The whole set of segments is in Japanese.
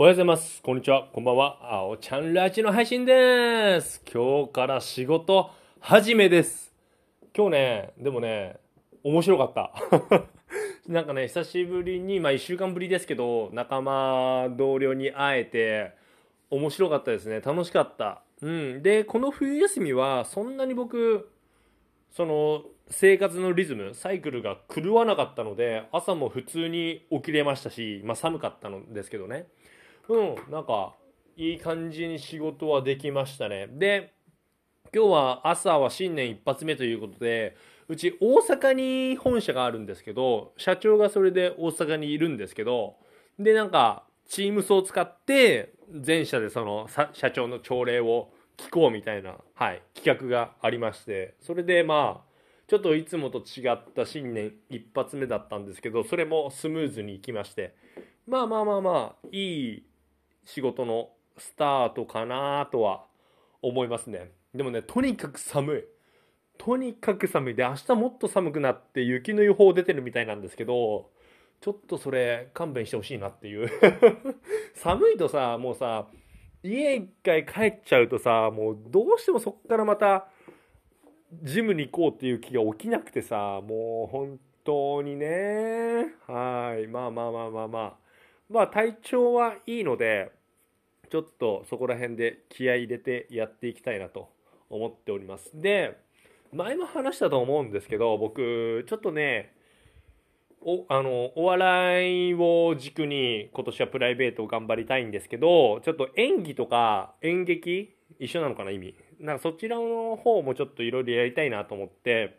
おはようございます。こんにちは。こんばんは。あおちゃんラジの配信です。今日から仕事始めです。今日ね、でもね、面白かった。なんかね、久しぶりに、まあ一週間ぶりですけど、仲間、同僚に会えて、面白かったですね。楽しかった。うん。で、この冬休みは、そんなに僕、その、生活のリズム、サイクルが狂わなかったので、朝も普通に起きれましたし、まあ寒かったのですけどね。うん、なんか、いい感じに仕事はできましたね。で、今日は朝は新年一発目ということで、うち大阪に本社があるんですけど、社長がそれで大阪にいるんですけど、で、なんか、チームスを使って、全社でその社長の朝礼を聞こうみたいな、はい、企画がありまして、それでまあ、ちょっといつもと違った新年一発目だったんですけど、それもスムーズにいきまして、まあまあまあまあ、いい仕事のスタートかなとは思いますね。でもね、とにかく寒い。とにかく寒い。で、明日もっと寒くなって雪の予報出てるみたいなんですけど、ちょっとそれ勘弁してほしいなっていう。寒いとさ、もうさ、家一回帰っちゃうとさ、もうどうしてもそっからまた、ジムに行こうっていう気が起きなくてさ、もう本当にね、はい、まあまあまあまあまあ。まあ体調はいいので、ちょっとそこら辺で気合い入れてやっていきたいなと思っております。で、前も話したと思うんですけど、僕、ちょっとね、おあのお笑いを軸に今年はプライベートを頑張りたいんですけどちょっと演技とか演劇一緒なのかな意味。なんかそちらの方もちょっといろいろやりたいなと思って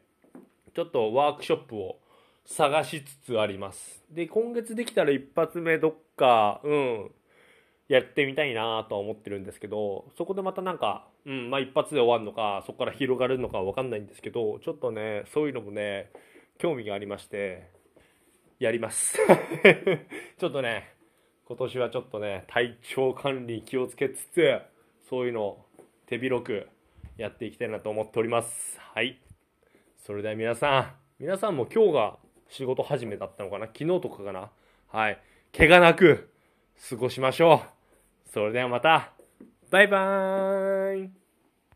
ちょっとワークショップを探しつつあります。で今月できたら一発目どっかうん。やってみたいなとは思ってるんですけどそこでまたなんか、うんまあ、一発で終わるのかそこから広がるのかわかんないんですけどちょっとねそういうのもね興味がありましてやります。ちょっとね、今年はちょっとね、体調管理気をつけつつ、そういうのを手広くやっていきたいなと思っております。はい。それでは皆さん、皆さんも今日が仕事始めだったのかな？昨日とかかな？はい。怪我なく過ごしましょう。それではまた、バイバーイ。